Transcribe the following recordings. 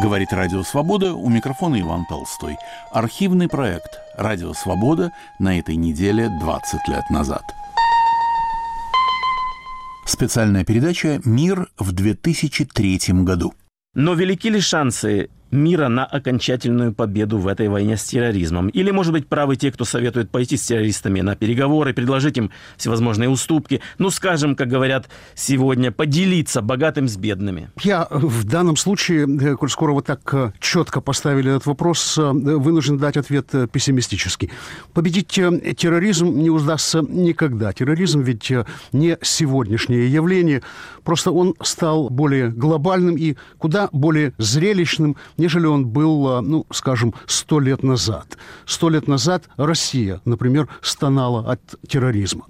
Говорит Радио Свобода, у микрофона Иван Толстой. Архивный проект «Радио Свобода» на этой неделе 20 лет назад. Специальная передача «Мир в 2003 году». Но велики ли шансы мира на окончательную победу в этой войне с терроризмом? Или, может быть, правы те, кто советует пойти с террористами на переговоры, предложить им всевозможные уступки, ну, скажем, как говорят сегодня, поделиться богатым с бедными? Я в данном случае, э, коль скоро вы так э, четко поставили этот вопрос, э, вынужден дать ответ пессимистический. Победить терроризм не удастся никогда. Терроризм ведь не сегодняшнее явление, просто он стал более глобальным и куда более зрелищным, нежели он был, а, ну, скажем, сто лет назад. Сто лет назад Россия, например, стонала от терроризма.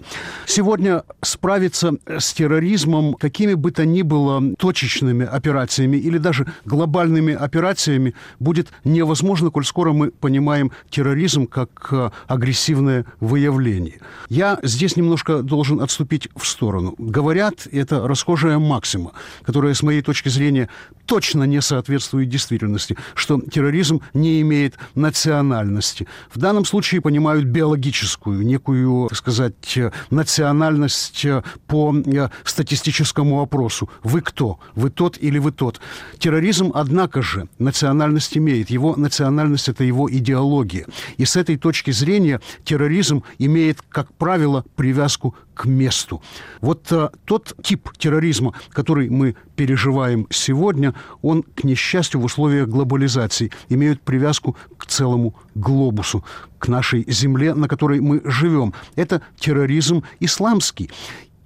Сегодня справиться с терроризмом какими бы то ни было точечными операциями или даже глобальными операциями будет невозможно, коль скоро мы понимаем терроризм как а, агрессивное выявление. Я здесь немножко должен отступить в сторону. Говорят, это расхожая максима, которая, с моей точки зрения, точно не соответствует действительности, что терроризм не имеет национальности. В данном случае понимают биологическую, некую, так сказать, национальность по э, статистическому опросу. Вы кто? Вы тот или вы тот? Терроризм, однако же, национальность имеет. Его национальность – это его идеология. И с этой точки зрения терроризм имеет, как правило, привязку к месту. Вот а, тот тип терроризма, который мы переживаем сегодня, он, к несчастью, в условиях глобализации имеет привязку к целому глобусу, к нашей земле, на которой мы живем. Это терроризм исламский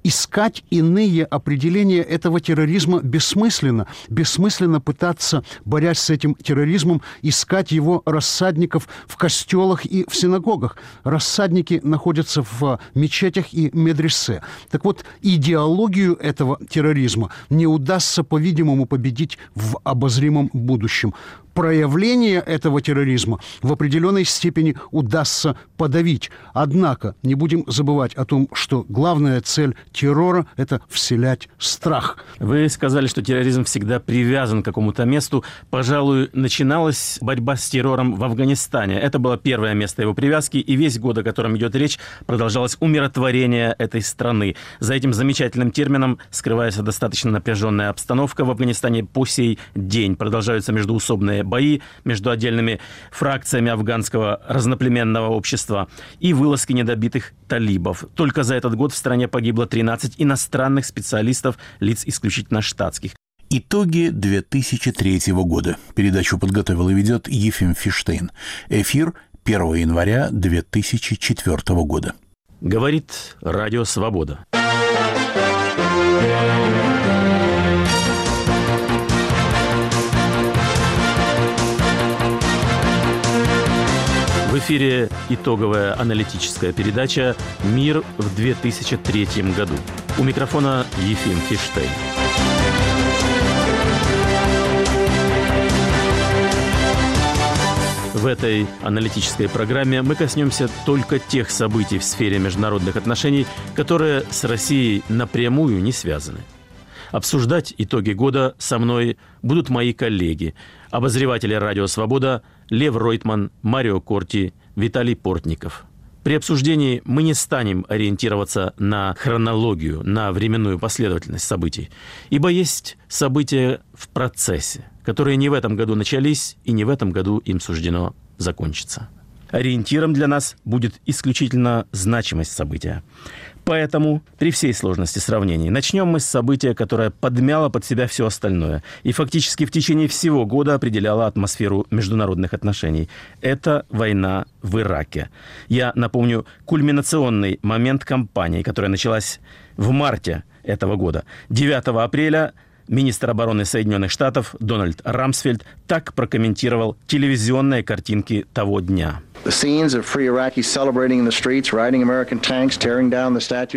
искать иные определения этого терроризма бессмысленно. Бессмысленно пытаться, борясь с этим терроризмом, искать его рассадников в костелах и в синагогах. Рассадники находятся в мечетях и медресе. Так вот, идеологию этого терроризма не удастся, по-видимому, победить в обозримом будущем проявление этого терроризма в определенной степени удастся подавить. Однако не будем забывать о том, что главная цель террора – это вселять страх. Вы сказали, что терроризм всегда привязан к какому-то месту. Пожалуй, начиналась борьба с террором в Афганистане. Это было первое место его привязки, и весь год, о котором идет речь, продолжалось умиротворение этой страны. За этим замечательным термином скрывается достаточно напряженная обстановка в Афганистане по сей день. Продолжаются междуусобные бои между отдельными фракциями афганского разноплеменного общества и вылазки недобитых талибов. Только за этот год в стране погибло 13 иностранных специалистов, лиц исключительно штатских. Итоги 2003 года. Передачу подготовил и ведет Ефим Фиштейн. Эфир 1 января 2004 года. Говорит Радио Свобода. В эфире итоговая аналитическая передача «Мир в 2003 году». У микрофона Ефим Фиштейн. В этой аналитической программе мы коснемся только тех событий в сфере международных отношений, которые с Россией напрямую не связаны. Обсуждать итоги года со мной будут мои коллеги, обозреватели «Радио Свобода» Лев Ройтман, Марио Корти, Виталий Портников. При обсуждении мы не станем ориентироваться на хронологию, на временную последовательность событий, ибо есть события в процессе, которые не в этом году начались и не в этом году им суждено закончиться. Ориентиром для нас будет исключительно значимость события. Поэтому при всей сложности сравнений начнем мы с события, которое подмяло под себя все остальное и фактически в течение всего года определяло атмосферу международных отношений. Это война в Ираке. Я напомню кульминационный момент кампании, которая началась в марте этого года. 9 апреля министр обороны Соединенных Штатов Дональд Рамсфельд так прокомментировал телевизионные картинки того дня.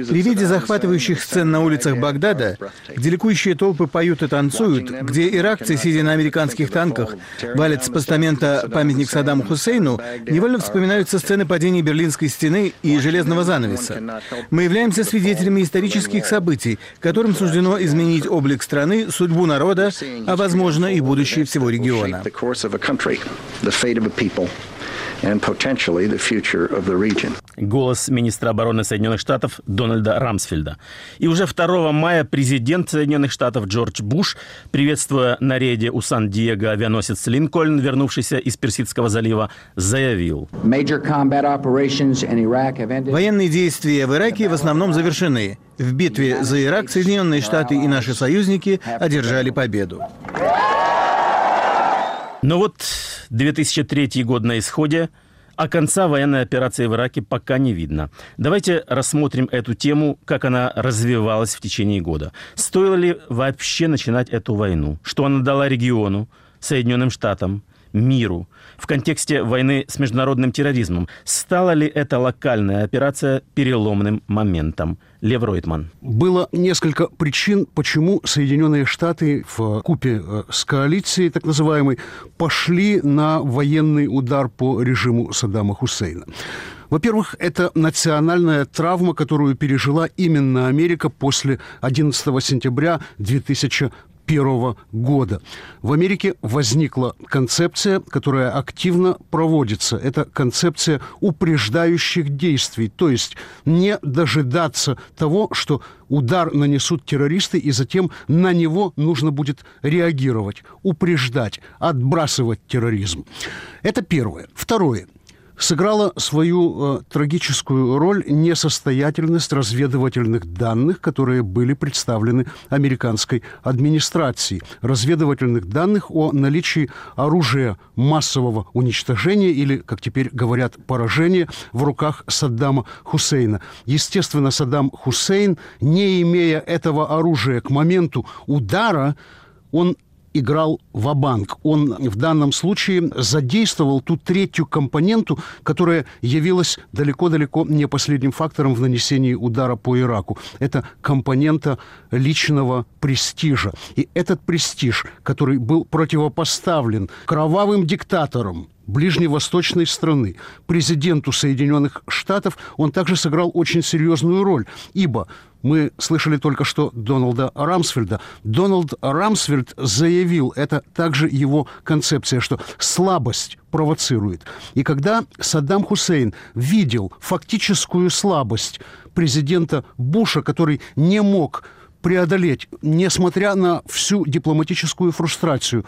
При виде захватывающих сцен на улицах Багдада, где ликующие толпы поют и танцуют, где иракцы, сидя на американских танках, валят с постамента памятник Саддаму Хусейну, невольно вспоминаются сцены падения Берлинской стены и Железного занавеса. Мы являемся свидетелями исторических событий, которым суждено изменить облик страны судьбу народа, а возможно и будущее всего региона and potentially the future of the region. Голос министра обороны Соединенных Штатов Дональда Рамсфельда. И уже 2 мая президент Соединенных Штатов Джордж Буш, приветствуя на рейде у Сан-Диего авианосец Линкольн, вернувшийся из Персидского залива, заявил. Военные действия в Ираке в основном завершены. В битве за Ирак Соединенные Штаты и наши союзники одержали победу. Но вот 2003 год на исходе, а конца военной операции в Ираке пока не видно. Давайте рассмотрим эту тему, как она развивалась в течение года. Стоило ли вообще начинать эту войну? Что она дала региону, Соединенным Штатам, миру в контексте войны с международным терроризмом. Стала ли эта локальная операция переломным моментом? Лев Ройтман. Было несколько причин, почему Соединенные Штаты в купе э, с коалицией, так называемой, пошли на военный удар по режиму Саддама Хусейна. Во-первых, это национальная травма, которую пережила именно Америка после 11 сентября 2000 1991 года. В Америке возникла концепция, которая активно проводится. Это концепция упреждающих действий, то есть не дожидаться того, что удар нанесут террористы, и затем на него нужно будет реагировать, упреждать, отбрасывать терроризм. Это первое. Второе сыграла свою э, трагическую роль несостоятельность разведывательных данных, которые были представлены американской администрацией. Разведывательных данных о наличии оружия массового уничтожения или, как теперь говорят, поражения в руках Саддама Хусейна. Естественно, Саддам Хусейн, не имея этого оружия к моменту удара, он играл в банк Он в данном случае задействовал ту третью компоненту, которая явилась далеко-далеко не последним фактором в нанесении удара по Ираку. Это компонента личного престижа. И этот престиж, который был противопоставлен кровавым диктаторам, ближневосточной страны, президенту Соединенных Штатов, он также сыграл очень серьезную роль, ибо мы слышали только что Дональда Рамсфельда. Дональд Рамсфельд заявил, это также его концепция, что слабость провоцирует. И когда Саддам Хусейн видел фактическую слабость президента Буша, который не мог преодолеть, несмотря на всю дипломатическую фрустрацию,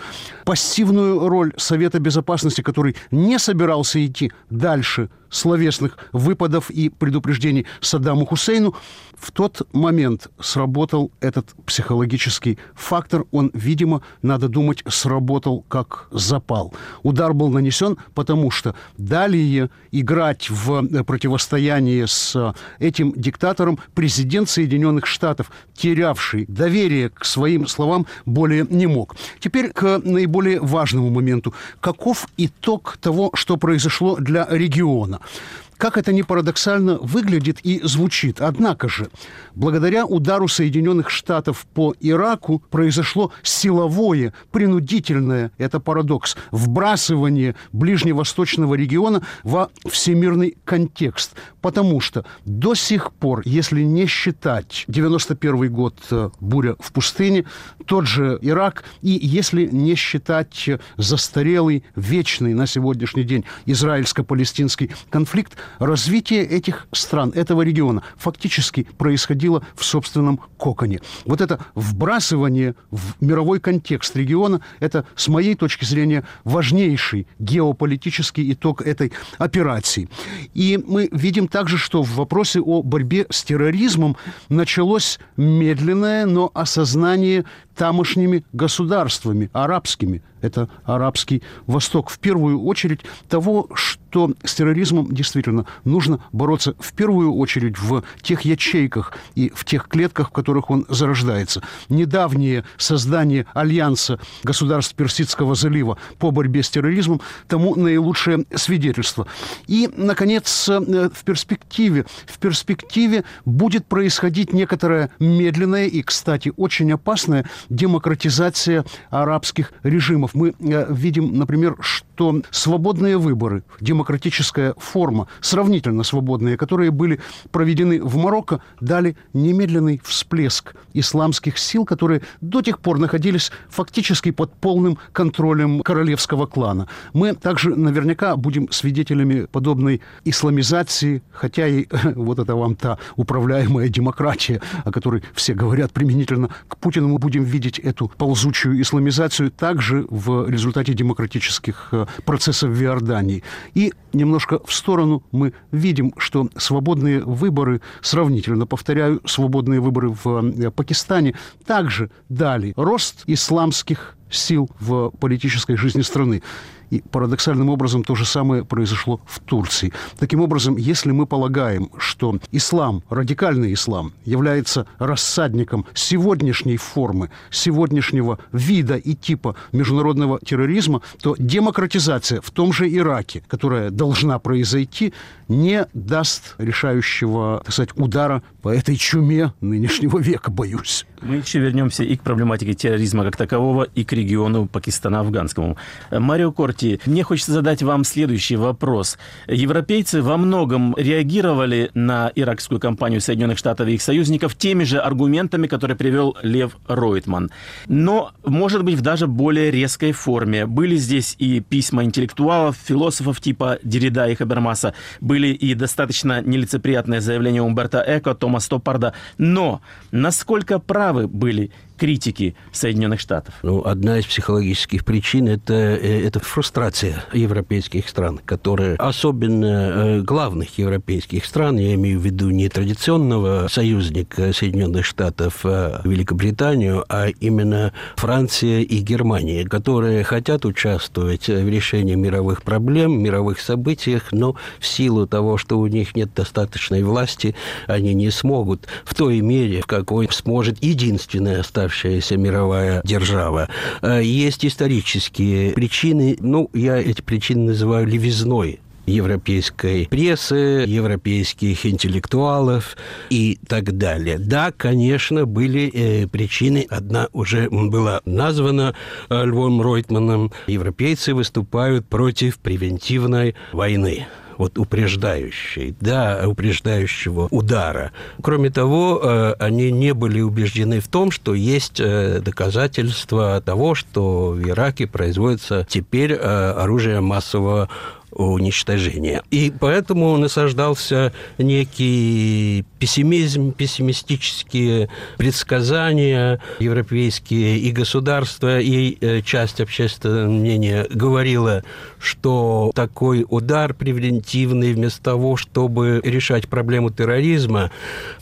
пассивную роль Совета Безопасности, который не собирался идти дальше словесных выпадов и предупреждений Саддаму Хусейну, в тот момент сработал этот психологический фактор. Он, видимо, надо думать, сработал как запал. Удар был нанесен, потому что далее играть в противостояние с этим диктатором президент Соединенных Штатов, терявший доверие к своим словам, более не мог. Теперь к наиболее важному моменту. Каков итог того, что произошло для региона? 了。Как это ни парадоксально выглядит и звучит. Однако же, благодаря удару Соединенных Штатов по Ираку произошло силовое, принудительное, это парадокс, вбрасывание ближневосточного региона во всемирный контекст. Потому что до сих пор, если не считать 91 год э, буря в пустыне, тот же Ирак, и если не считать застарелый, вечный на сегодняшний день израильско-палестинский конфликт, развитие этих стран, этого региона фактически происходило в собственном коконе. Вот это вбрасывание в мировой контекст региона, это, с моей точки зрения, важнейший геополитический итог этой операции. И мы видим также, что в вопросе о борьбе с терроризмом началось медленное, но осознание тамошними государствами, арабскими. Это арабский Восток. В первую очередь того, что с терроризмом действительно нужно бороться в первую очередь в тех ячейках и в тех клетках, в которых он зарождается. Недавнее создание альянса государств Персидского залива по борьбе с терроризмом тому наилучшее свидетельство. И, наконец, э, в перспективе, в перспективе будет происходить некоторое медленное и, кстати, очень опасное демократизация арабских режимов. Мы э, видим, например, что что свободные выборы, демократическая форма, сравнительно свободные, которые были проведены в Марокко, дали немедленный всплеск исламских сил, которые до тех пор находились фактически под полным контролем королевского клана. Мы также наверняка будем свидетелями подобной исламизации, хотя и вот это вам та управляемая демократия, о которой все говорят применительно к Путину, мы будем видеть эту ползучую исламизацию также в результате демократических процессов в Иордании. И немножко в сторону мы видим, что свободные выборы, сравнительно, повторяю, свободные выборы в э, Пакистане также дали рост исламских сил в политической жизни страны. И парадоксальным образом то же самое произошло в Турции. Таким образом, если мы полагаем, что ислам, радикальный ислам, является рассадником сегодняшней формы, сегодняшнего вида и типа международного терроризма, то демократизация в том же Ираке, которая должна произойти, не даст решающего, так сказать, удара по этой чуме нынешнего века, боюсь. Мы еще вернемся и к проблематике терроризма как такового, и к региону Пакистана афганскому. Марио Корти, мне хочется задать вам следующий вопрос. Европейцы во многом реагировали на иракскую кампанию Соединенных Штатов и их союзников теми же аргументами, которые привел Лев Ройтман. Но, может быть, в даже более резкой форме. Были здесь и письма интеллектуалов, философов типа Деррида и Хабермаса, были и достаточно нелицеприятные заявления Умберта Эко, Тома Стоппарда. Но насколько правы были критики Соединенных Штатов? Ну, одна из психологических причин это, э, это фрустрация европейских стран, которые, особенно э, главных европейских стран, я имею в виду не традиционного союзника Соединенных Штатов а Великобританию, а именно Франция и Германия, которые хотят участвовать в решении мировых проблем, мировых событиях, но в силу того, что у них нет достаточной власти, они не смогут в той мере, в какой сможет единственная оставшаяся состоявшаяся мировая держава. Э, есть исторические причины, ну, я эти причины называю левизной европейской прессы, европейских интеллектуалов и так далее. Да, конечно, были э, причины. Одна уже была названа э, Львом Ройтманом. Европейцы выступают против превентивной войны вот упреждающей, да, упреждающего удара. Кроме того, э, они не были убеждены в том, что есть э, доказательства того, что в Ираке производится теперь э, оружие массового уничтожения. И поэтому насаждался некий пессимизм, пессимистические предсказания европейские и государства, и э, часть общественного мнения говорила, что такой удар превентивный вместо того, чтобы решать проблему терроризма,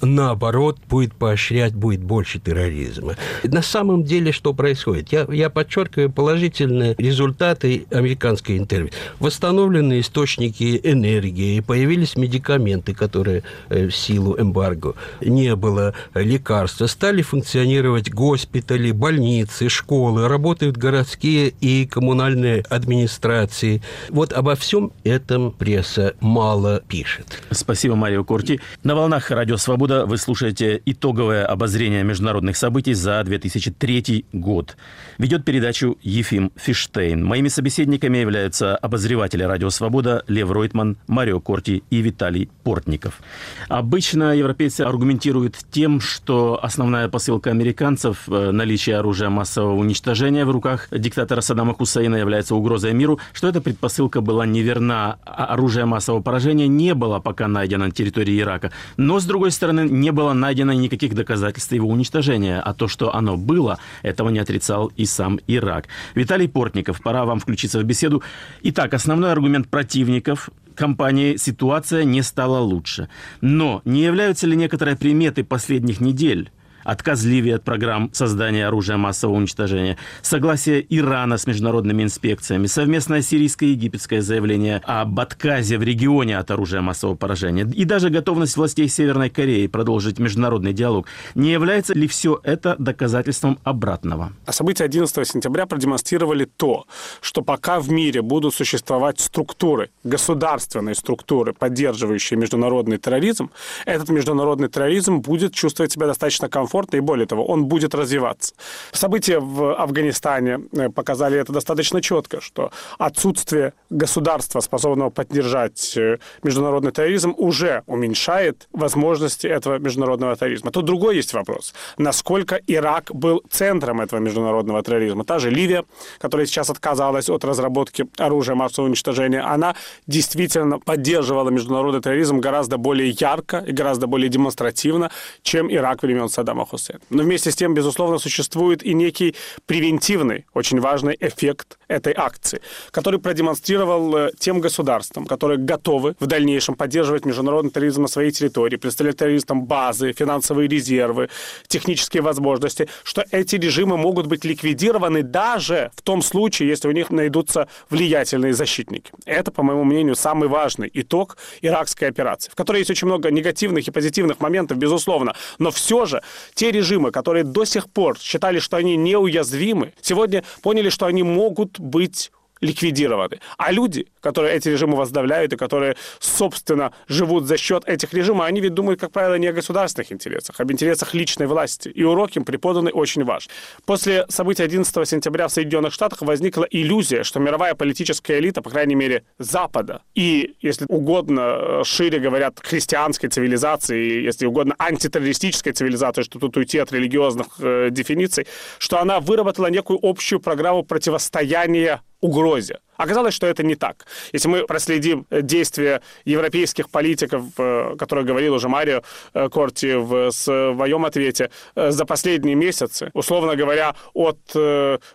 наоборот, будет поощрять, будет больше терроризма. На самом деле, что происходит? Я, я подчеркиваю положительные результаты американской интервью. Восстановлены определенные источники энергии, появились медикаменты, которые э, в силу эмбарго не было лекарства, стали функционировать госпитали, больницы, школы, работают городские и коммунальные администрации. Вот обо всем этом пресса мало пишет. Спасибо, Марио Корти. На волнах Радио Свобода вы слушаете итоговое обозрение международных событий за 2003 год. Ведет передачу Ефим Фиштейн. Моими собеседниками являются обозреватели Радио Свобода Лев Ройтман, Марио Корти и Виталий Портников. Обычно европейцы аргументируют тем, что основная посылка американцев э, наличие оружия массового уничтожения в руках диктатора Саддама Хусейна является угрозой миру, что эта предпосылка была неверна. А оружие массового поражения не было пока найдено на территории Ирака. Но, с другой стороны, не было найдено никаких доказательств его уничтожения. А то, что оно было, этого не отрицал и сам Ирак. Виталий Портников, пора вам включиться в беседу. Итак, основной аргумент противников компании ситуация не стала лучше. Но не являются ли некоторые приметы последних недель отказ Ливии от программ создания оружия массового уничтожения, согласие Ирана с международными инспекциями, совместное сирийско-египетское заявление об отказе в регионе от оружия массового поражения и даже готовность властей Северной Кореи продолжить международный диалог. Не является ли все это доказательством обратного? А события 11 сентября продемонстрировали то, что пока в мире будут существовать структуры, государственные структуры, поддерживающие международный терроризм, этот международный терроризм будет чувствовать себя достаточно комфортно комфортно, и более того, он будет развиваться. События в Афганистане э, показали это достаточно четко, что отсутствие государства, способного поддержать э, международный терроризм, уже уменьшает возможности этого международного терроризма. Тут другой есть вопрос. Насколько Ирак был центром этого международного терроризма? Та же Ливия, которая сейчас отказалась от разработки оружия массового уничтожения, она действительно поддерживала международный терроризм гораздо более ярко и гораздо более демонстративно, чем Ирак времен Саддама Хусейна. Но вместе с тем, безусловно, существует и некий превентивный, очень важный эффект этой акции, который продемонстрировал э, тем государствам, которые готовы в дальнейшем поддерживать международный терроризм на своей территории, представлять террористам базы, финансовые резервы, технические возможности, что эти режимы могут быть ликвидированы даже в том случае, если у них найдутся влиятельные защитники. Это, по моему мнению, самый важный итог иракской операции, в которой есть очень много негативных и позитивных моментов, безусловно, но все же те режимы, которые до сих пор считали, что они неуязвимы, сегодня поняли, что они могут быть ликвидированы. А люди, которые эти режимы возглавляют и которые, собственно, живут за счет этих режимов, они ведь думают, как правило, не о государственных интересах, а об интересах личной власти. И урок им преподаны очень важен. После событий 11 сентября в Соединенных Штатах возникла иллюзия, что мировая политическая элита, по крайней мере, Запада, и, если угодно, шире говорят, христианской цивилизации, если угодно, антитеррористической цивилизации, что тут уйти от религиозных э, дефиниций, что она выработала некую общую программу противостояния угрозе. Оказалось, что это не так. Если мы проследим э, действия европейских политиков, э, которые говорил уже Марио э, Корти в своем ответе, за последние месяцы, условно говоря, от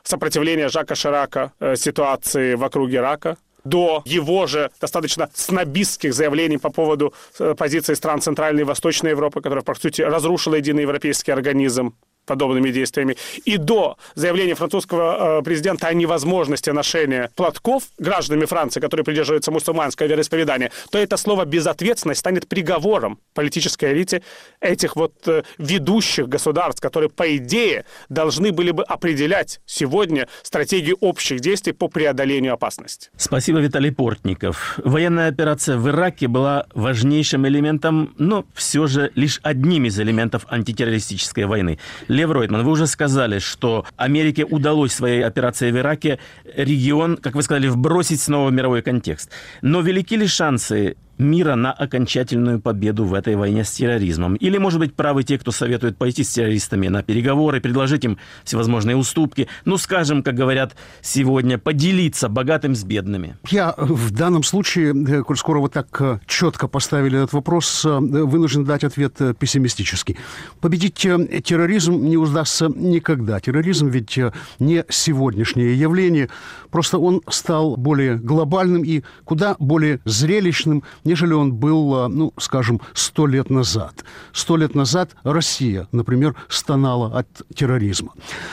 сопротивления Жака Ширака ситуации вокруг Ирака, до его же достаточно снобистских заявлений по поводу позиции стран Центральной и Восточной Европы, которая, по сути, разрушила единый европейский организм, подобными действиями, и до заявления французского э, президента о невозможности ношения платков гражданами Франции, которые придерживаются мусульманского вероисповедания, то это слово «безответственность» станет приговором политической элите этих вот э, ведущих государств, которые, по идее, должны были бы определять сегодня стратегию общих действий по преодолению опасности. Спасибо, Виталий Портников. Военная операция в Ираке была важнейшим элементом, но все же лишь одним из элементов антитеррористической войны. Лев Ройтман, вы уже сказали, что Америке удалось своей операцией в Ираке регион, как вы сказали, вбросить снова в мировой контекст. Но велики ли шансы мира на окончательную победу в этой войне с терроризмом? Или, может быть, правы те, кто советует пойти с террористами на переговоры, предложить им всевозможные уступки, ну, скажем, как говорят сегодня, поделиться богатым с бедными? Я в данном случае, э, коль скоро вы так э, четко поставили этот вопрос, э, вынужден дать ответ пессимистический. Победить терроризм не удастся никогда. Терроризм ведь не сегодняшнее явление, просто он стал более глобальным и куда более зрелищным, нежели он был, а, ну, скажем, сто лет назад. Сто лет назад Россия, например, стонала от терроризма.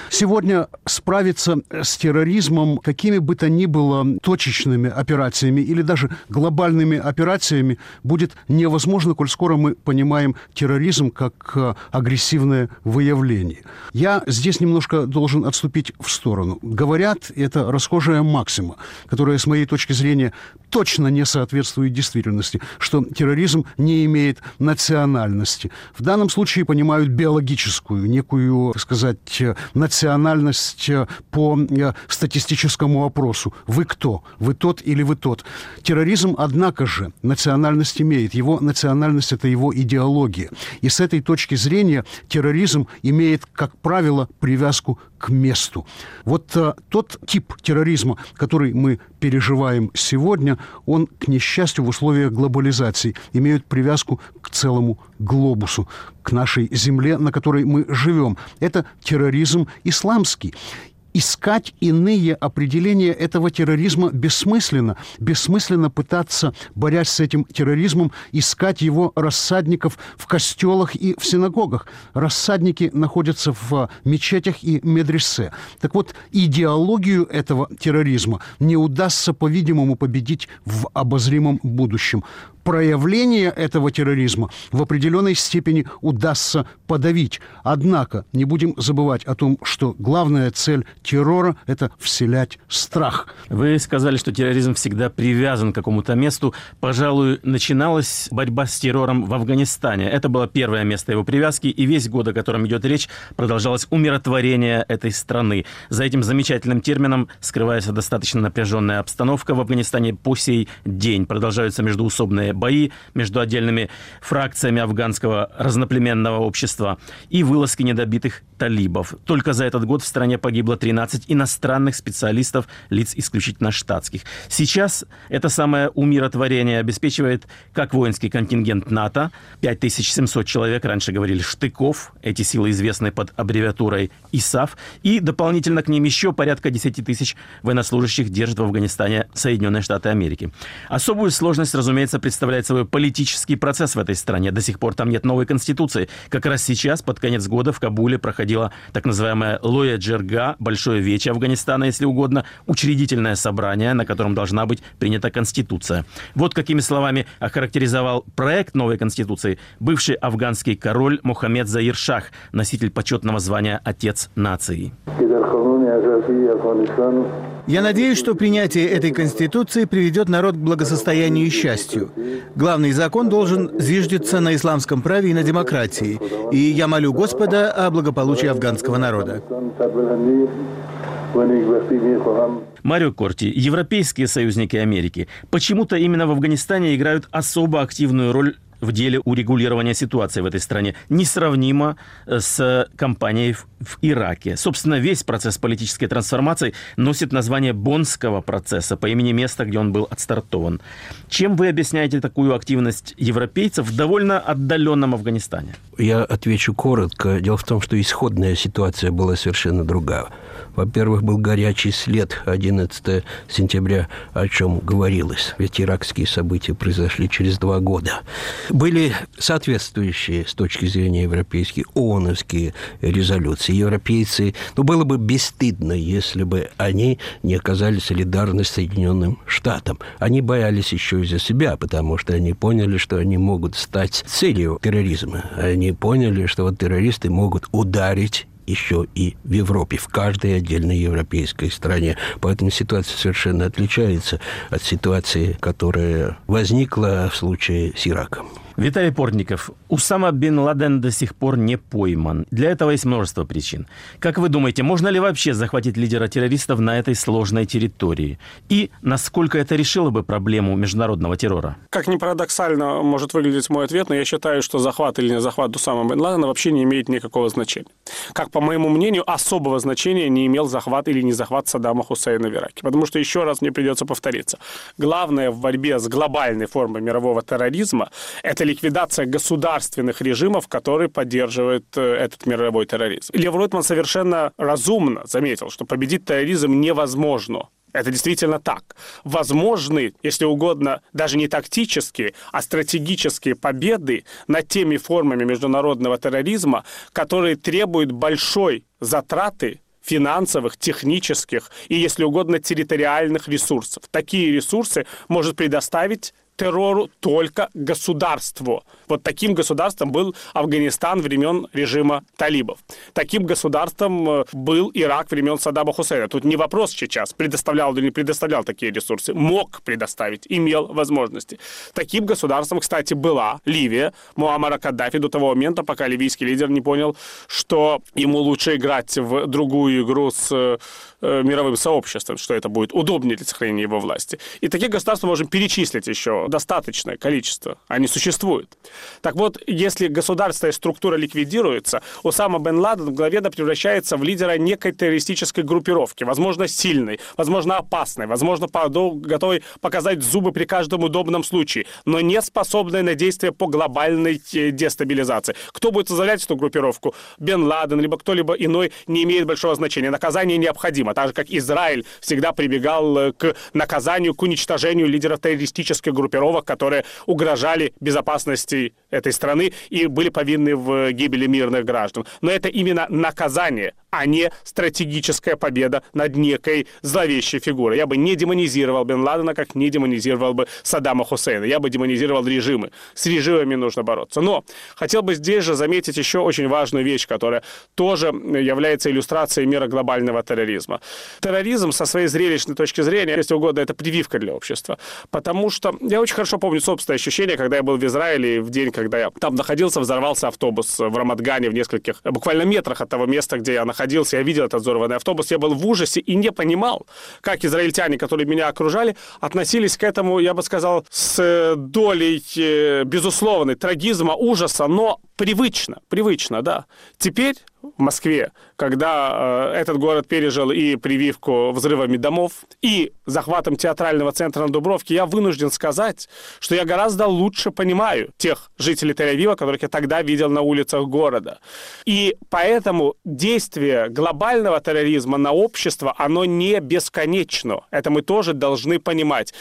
Сегодня справиться с терроризмом какими бы то ни было точечными операциями или даже глобальными операциями будет невозможно, коль скоро мы понимаем терроризм как а, агрессивное выявление. Я здесь немножко должен отступить в сторону. Говорят, это расхожая максима, которая, с моей точки зрения, точно не соответствует действительности действительности, что терроризм не имеет национальности. В данном случае понимают биологическую, некую, так сказать, национальность по э, статистическому опросу. Вы кто? Вы тот или вы тот? Терроризм, однако же, национальность имеет. Его национальность – это его идеология. И с этой точки зрения терроризм имеет, как правило, привязку к месту. Вот а, тот тип терроризма, который мы переживаем сегодня, он, к несчастью, в условиях глобализации имеет привязку к целому глобусу, к нашей земле, на которой мы живем. Это терроризм исламский искать иные определения этого терроризма бессмысленно. Бессмысленно пытаться, борясь с этим терроризмом, искать его рассадников в костелах и в синагогах. Рассадники находятся в мечетях и медресе. Так вот, идеологию этого терроризма не удастся, по-видимому, победить в обозримом будущем проявление этого терроризма в определенной степени удастся подавить. Однако не будем забывать о том, что главная цель террора – это вселять страх. Вы сказали, что терроризм всегда привязан к какому-то месту. Пожалуй, начиналась борьба с террором в Афганистане. Это было первое место его привязки, и весь год, о котором идет речь, продолжалось умиротворение этой страны. За этим замечательным термином скрывается достаточно напряженная обстановка в Афганистане по сей день. Продолжаются междуусобные бои между отдельными фракциями афганского разноплеменного общества и вылазки недобитых талибов. Только за этот год в стране погибло 13 иностранных специалистов, лиц исключительно штатских. Сейчас это самое умиротворение обеспечивает как воинский контингент НАТО, 5700 человек, раньше говорили штыков, эти силы известны под аббревиатурой ИСАФ, и дополнительно к ним еще порядка 10 тысяч военнослужащих держат в Афганистане Соединенные Штаты Америки. Особую сложность, разумеется, представляет собой политический процесс в этой стране. До сих пор там нет новой конституции. Как раз сейчас, под конец года, в Кабуле проходила так называемая Лоя Джерга, Большое Вече Афганистана, если угодно, учредительное собрание, на котором должна быть принята конституция. Вот какими словами охарактеризовал проект новой конституции бывший афганский король Мухаммед Заир Шах, носитель почетного звания «Отец нации». Я надеюсь, что принятие этой Конституции приведет народ к благосостоянию и счастью. Главный закон должен зиждиться на исламском праве и на демократии. И я молю Господа о благополучии афганского народа. Марио Корти, европейские союзники Америки, почему-то именно в Афганистане играют особо активную роль в деле урегулирования ситуации в этой стране несравнимо э, с кампанией в, Ираке. Собственно, весь процесс политической трансформации носит название Боннского процесса по имени места, где он был отстартован. Чем вы объясняете такую активность европейцев в довольно отдаленном Афганистане? Я отвечу коротко. Дело в том, что исходная ситуация была совершенно другая. Во-первых, был горячий след 11 сентября, о чем говорилось. Ведь иракские события произошли через два года. Были соответствующие с точки зрения европейских ООНовские резолюции. Европейцы, ну, было бы бесстыдно, если бы они не оказали солидарность Соединенным Штатам. Они боялись еще и за себя, потому что они поняли, что они могут стать целью терроризма. Они поняли, что вот террористы могут ударить еще и в Европе, в каждой отдельной европейской стране. Поэтому ситуация совершенно отличается от ситуации, которая возникла в случае с Ираком. Виталий Портников, Усама бен Ладен до сих пор не пойман. Для этого есть множество причин. Как вы думаете, можно ли вообще захватить лидера террористов на этой сложной территории? И насколько это решило бы проблему международного террора? Как ни парадоксально может выглядеть мой ответ, но я считаю, что захват или не захват Усама бен Ладена вообще не имеет никакого значения. Как, по моему мнению, особого значения не имел захват или не захват Саддама Хусейна в Ираке. Потому что, еще раз мне придется повториться, главное в борьбе с глобальной формой мирового терроризма – это ликвидация государственных режимов, которые поддерживают э, этот мировой терроризм. Лев Ройтман совершенно разумно заметил, что победить терроризм невозможно. Это действительно так. Возможны, если угодно, даже не тактические, а стратегические победы над теми формами международного терроризма, которые требуют большой затраты финансовых, технических и, если угодно, территориальных ресурсов. Такие ресурсы может предоставить террору только государству. Вот таким государством был Афганистан времен режима талибов. Таким государством э, был Ирак времен Саддама Хусейна. Тут не вопрос сейчас, предоставлял или не предоставлял такие ресурсы. Мог предоставить, имел возможности. Таким государством, кстати, была Ливия Муаммара Каддафи до того момента, пока ливийский лидер не понял, что ему лучше играть в другую игру с э, мировым сообществом, что это будет удобнее для сохранения его власти. И таких государств мы можем перечислить еще достаточное количество. Они существуют. Так вот, если государственная структура ликвидируется, Усама бен Ладен мгновенно превращается в лидера некой террористической группировки, возможно, сильной, возможно, опасной, возможно, готовой показать зубы при каждом удобном случае, но не способной на действие по глобальной э, дестабилизации. Кто будет возглавлять эту группировку? Бен Ладен, либо кто-либо иной, не имеет большого значения. Наказание необходимо, так же, как Израиль всегда прибегал э, к наказанию, к уничтожению лидеров террористических группировок группировок, которые угрожали безопасности этой страны и были повинны в гибели мирных граждан. Но это именно наказание, а не стратегическая победа над некой зловещей фигурой. Я бы не демонизировал Бен Ладена, как не демонизировал бы Саддама Хусейна. Я бы демонизировал режимы. С режимами нужно бороться. Но хотел бы здесь же заметить еще очень важную вещь, которая тоже является иллюстрацией мира глобального терроризма. Терроризм со своей зрелищной точки зрения, если угодно, это прививка для общества. Потому что я очень хорошо помню собственное ощущение, когда я был в Израиле, в день, когда я там находился, взорвался автобус в Рамадгане в нескольких, буквально метрах от того места, где я находился. Я видел этот взорванный автобус, я был в ужасе и не понимал, как израильтяне, которые меня окружали, относились к этому, я бы сказал, с долей э, безусловной трагизма, ужаса, но привычно, привычно, да. Теперь в Москве, когда э, этот город пережил и прививку взрывами домов, и захватом театрального центра на Дубровке, я вынужден сказать, что я гораздо лучше понимаю тех жителей Тель-Авива, которых я тогда видел на улицах города. И поэтому действие глобального терроризма на общество, оно не бесконечно. Это мы тоже должны понимать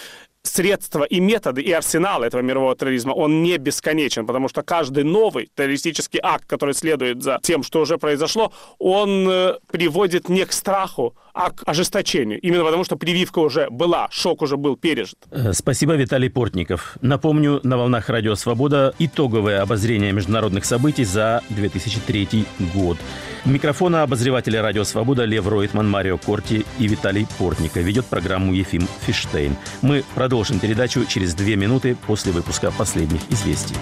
средства и методы, и арсенал этого мирового терроризма, он не бесконечен, потому что каждый новый террористический акт, который следует за тем, что уже произошло, он э, приводит не к страху, а к ожесточению. Именно потому, что прививка уже была, шок уже был пережит. Э, спасибо, Виталий Портников. Напомню, на волнах Радио Свобода итоговое обозрение международных событий за 2003 год. Микрофона обозревателя «Радио Свобода» Лев Ройтман, Марио Корти и Виталий Портников. Ведет программу Ефим Фиштейн. Мы продолжим передачу через две минуты после выпуска последних известий.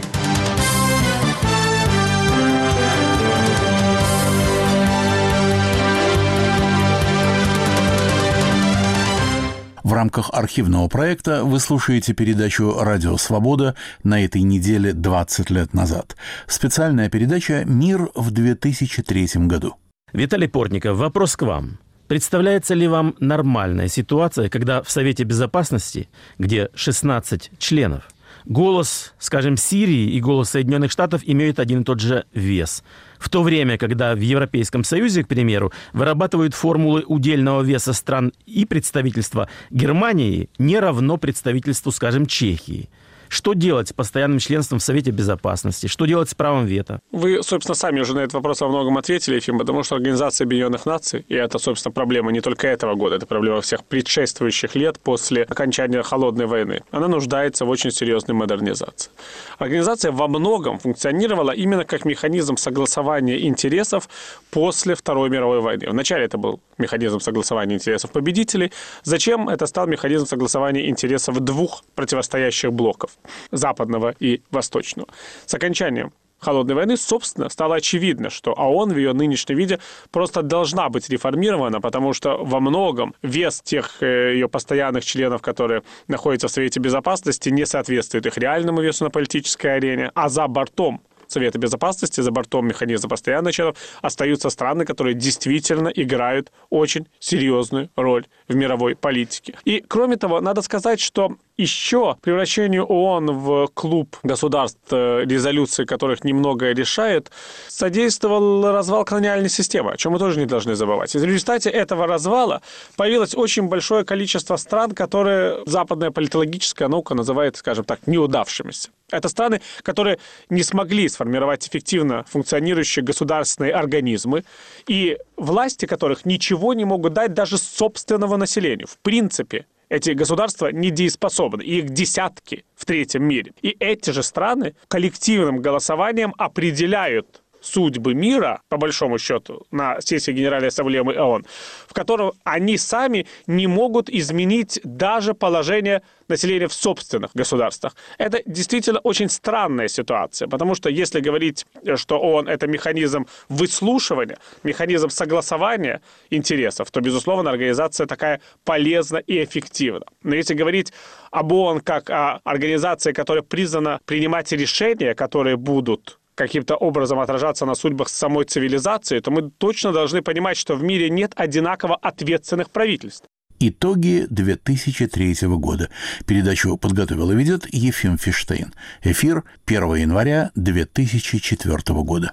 Рамках архивного проекта вы слушаете передачу «Радио Свобода» на этой неделе 20 лет назад. Специальная передача «Мир в 2003 году». Виталий Портников, вопрос к вам. Представляется ли вам нормальная ситуация, когда в Совете Безопасности, где 16 членов, голос, скажем, Сирии и голос Соединенных Штатов имеют один и тот же вес. В то время, когда в Европейском Союзе, к примеру, вырабатывают формулы удельного веса стран и представительства Германии не равно представительству, скажем, Чехии – что делать с постоянным членством в Совете Безопасности? Что делать с правом вето? Вы, собственно, сами уже на этот вопрос во многом ответили, Ефим, потому что Организация Объединенных Наций, и это, собственно, проблема не только этого года, это проблема всех предшествующих лет после окончания Холодной войны, она нуждается в очень серьезной модернизации. Организация во многом функционировала именно как механизм согласования интересов после Второй мировой войны. Вначале это был механизм согласования интересов победителей. Зачем это стал механизм согласования интересов двух противостоящих блоков, западного и восточного? С окончанием холодной войны, собственно, стало очевидно, что ООН в ее нынешнем виде просто должна быть реформирована, потому что во многом вес тех э, ее постоянных членов, которые находятся в Совете Безопасности, не соответствует их реальному весу на политической арене, а за бортом Совета Безопасности, за бортом механизма постоянных членов, остаются страны, которые действительно играют очень серьезную роль в мировой политике. И, кроме того, надо сказать, что еще превращению ООН в клуб государств, э, резолюции которых немного решает, содействовал развал колониальной системы, о чем мы тоже не должны забывать. И в результате этого развала появилось очень большое количество стран, которые западная политологическая наука называет, скажем так, неудавшимися. Это страны, которые не смогли сформировать эффективно функционирующие государственные организмы, и власти которых ничего не могут дать даже собственного населению. В принципе, эти государства недееспособны, их десятки в третьем мире. И эти же страны коллективным голосованием определяют судьбы мира, по большому счету, на сессии Генеральной Ассамблеи ООН, в котором они сами не могут изменить даже положение населения в собственных государствах. Это действительно очень странная ситуация, потому что если говорить, что ООН — это механизм выслушивания, механизм согласования интересов, то, безусловно, организация такая полезна и эффективна. Но если говорить об ООН как о организации, которая призвана принимать решения, которые будут каким-то образом отражаться на судьбах самой цивилизации, то мы точно должны понимать, что в мире нет одинаково ответственных правительств. Итоги 2003 года. Передачу подготовил и ведет Ефим Фиштейн. Эфир 1 января 2004 года.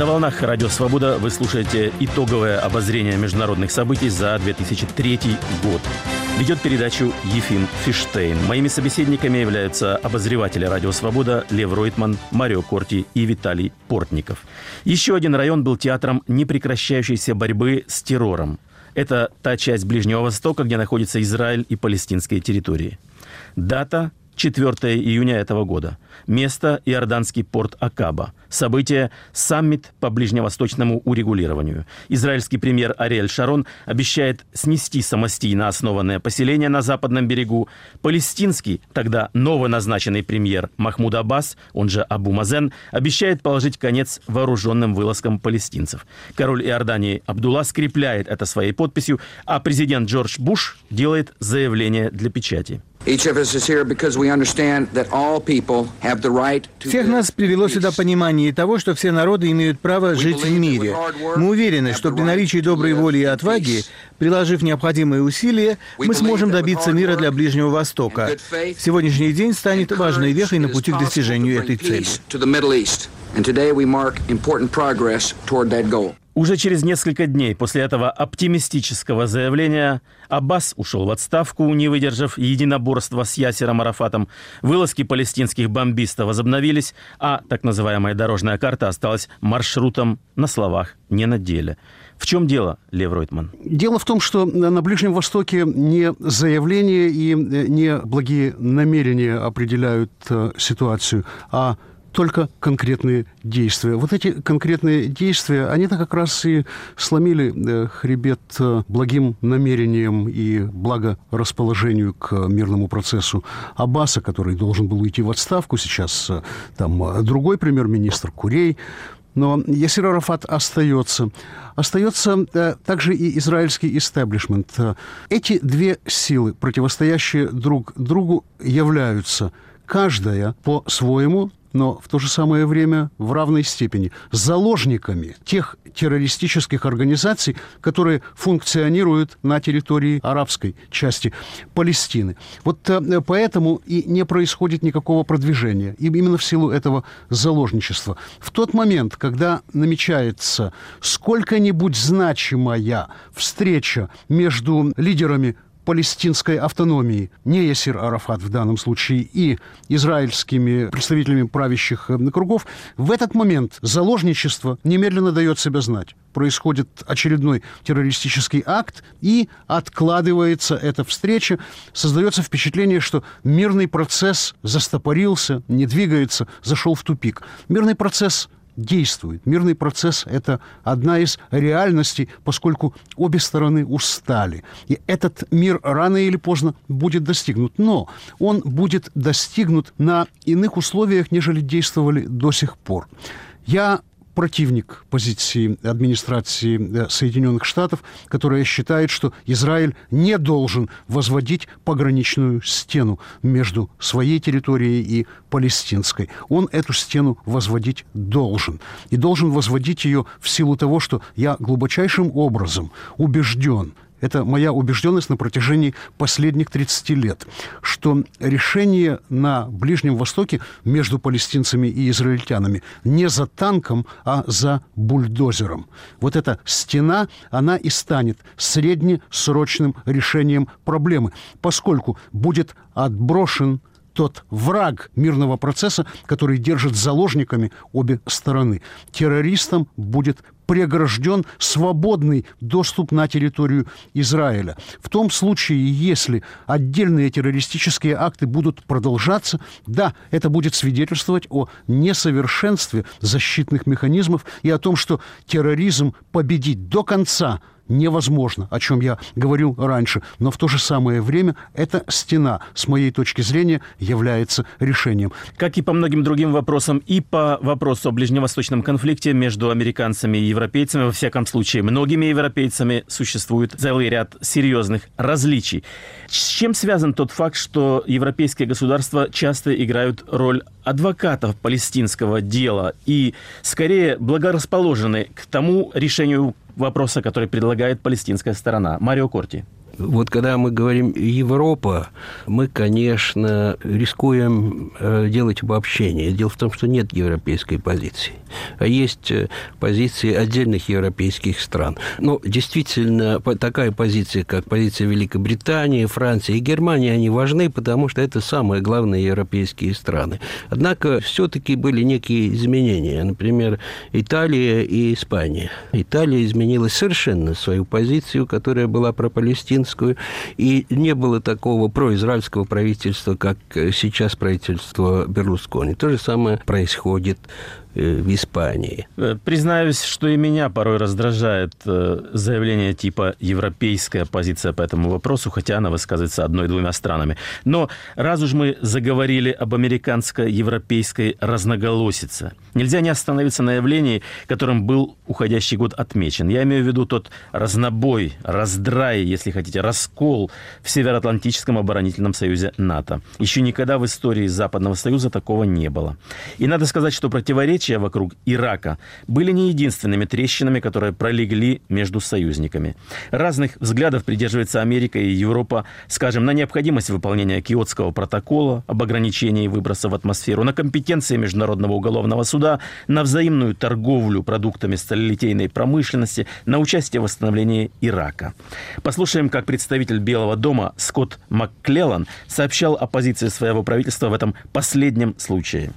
На волнах Радио Свобода вы слушаете итоговое обозрение международных событий за 2003 год. Ведет передачу Ефим Фиштейн. Моими собеседниками являются обозреватели «Радио Свобода» Лев Ройтман, Марио Корти и Виталий Портников. Еще один район был театром непрекращающейся борьбы с террором. Это та часть Ближнего Востока, где находятся Израиль и палестинские территории. Дата 4 июня этого года. Место – Иорданский порт Акаба. Событие – саммит по ближневосточному урегулированию. Израильский премьер Ариэль Шарон обещает снести самостийно основанное поселение на западном берегу. Палестинский, тогда новоназначенный премьер Махмуд Аббас, он же Абу Мазен, обещает положить конец вооруженным вылазкам палестинцев. Король Иордании Абдулла скрепляет это своей подписью, а президент Джордж Буш делает заявление для печати. Всех нас привело сюда понимание того, что все народы имеют право жить в мире. Мы уверены, что при наличии доброй воли и отваги, приложив необходимые усилия, мы сможем добиться мира для Ближнего Востока. Сегодняшний день станет важной вехой на пути к достижению этой цели. Уже через несколько дней после этого оптимистического заявления Аббас ушел в отставку, не выдержав единоборства с Ясером Арафатом. Вылазки палестинских бомбистов возобновились, а так называемая дорожная карта осталась маршрутом на словах, не на деле. В чем дело, Лев Ройтман? Дело в том, что на Ближнем Востоке не заявления и не благие намерения определяют э, ситуацию, а только конкретные действия. Вот эти конкретные действия, они-то как раз и сломили э, хребет э, благим намерением и благорасположению к мирному процессу Аббаса, который должен был уйти в отставку. Сейчас э, там другой премьер-министр Курей. Но Ясир Арафат остается. Остается также и израильский истеблишмент. Эти две силы, противостоящие друг другу, являются каждая по-своему но в то же самое время в равной степени заложниками тех террористических организаций, которые функционируют на территории арабской части Палестины. Вот э, поэтому и не происходит никакого продвижения. Именно в силу этого заложничества. В тот момент, когда намечается сколько-нибудь значимая встреча между лидерами палестинской автономии, не Ясир Арафат в данном случае, и израильскими представителями правящих э, кругов, в этот момент заложничество немедленно дает себя знать. Происходит очередной террористический акт, и откладывается эта встреча. Создается впечатление, что мирный процесс застопорился, не двигается, зашел в тупик. Мирный процесс действует. Мирный процесс – это одна из реальностей, поскольку обе стороны устали. И этот мир рано или поздно будет достигнут. Но он будет достигнут на иных условиях, нежели действовали до сих пор. Я противник позиции администрации э, Соединенных Штатов, которая считает, что Израиль не должен возводить пограничную стену между своей территорией и палестинской. Он эту стену возводить должен. И должен возводить ее в силу того, что я глубочайшим образом убежден, это моя убежденность на протяжении последних 30 лет, что решение на Ближнем Востоке между палестинцами и израильтянами не за танком, а за бульдозером. Вот эта стена, она и станет среднесрочным решением проблемы, поскольку будет отброшен тот враг мирного процесса, который держит заложниками обе стороны. Террористам будет прегражден свободный доступ на территорию Израиля. В том случае, если отдельные террористические акты будут продолжаться, да, это будет свидетельствовать о несовершенстве защитных механизмов и о том, что терроризм победить до конца невозможно, о чем я говорил раньше. Но в то же самое время эта стена, с моей точки зрения, является решением. Как и по многим другим вопросам, и по вопросу о ближневосточном конфликте между американцами и европейцами, во всяком случае, многими европейцами существует целый ряд серьезных различий. С чем связан тот факт, что европейские государства часто играют роль адвокатов палестинского дела и скорее благорасположены к тому решению вопроса, который предлагает палестинская сторона. Марио Корти. Вот когда мы говорим Европа, мы, конечно, рискуем э, делать обобщение. Дело в том, что нет европейской позиции, а есть э, позиции отдельных европейских стран. Но действительно, такая позиция, как позиция Великобритании, Франции и Германии, они важны, потому что это самые главные европейские страны. Однако все-таки были некие изменения. Например, Италия и Испания. Италия изменила совершенно свою позицию, которая была пропалестинскую, и не было такого произраильского правительства, как сейчас правительство Берлускони. То же самое происходит Э, в Испании. Э, признаюсь, что и меня порой раздражает э, заявление типа «европейская позиция по этому вопросу», хотя она высказывается одной-двумя странами. Но раз уж мы заговорили об американско-европейской разноголосице, нельзя не остановиться на явлении, которым был уходящий год отмечен. Я имею в виду тот разнобой, раздрай, если хотите, раскол в Североатлантическом оборонительном союзе НАТО. Еще никогда в истории Западного Союза такого не было. И надо сказать, что противоречие противоречия вокруг Ирака были не единственными трещинами, которые пролегли между союзниками. Разных взглядов придерживается Америка и Европа, скажем, на необходимость выполнения Киотского протокола об ограничении выброса в атмосферу, на компетенции Международного уголовного суда, на взаимную торговлю продуктами сталелитейной промышленности, на участие в восстановлении Ирака. Послушаем, как представитель Белого дома Скотт МакКлеллан сообщал о позиции своего правительства в этом последнем случае.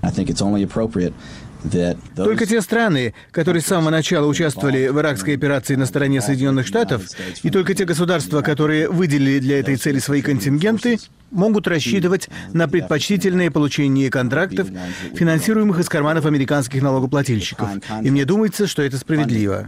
Только те страны, которые с самого начала участвовали в иракской операции на стороне Соединенных Штатов, и только те государства, которые выделили для этой цели свои контингенты, могут рассчитывать на предпочтительное получение контрактов, финансируемых из карманов американских налогоплательщиков. И мне думается, что это справедливо.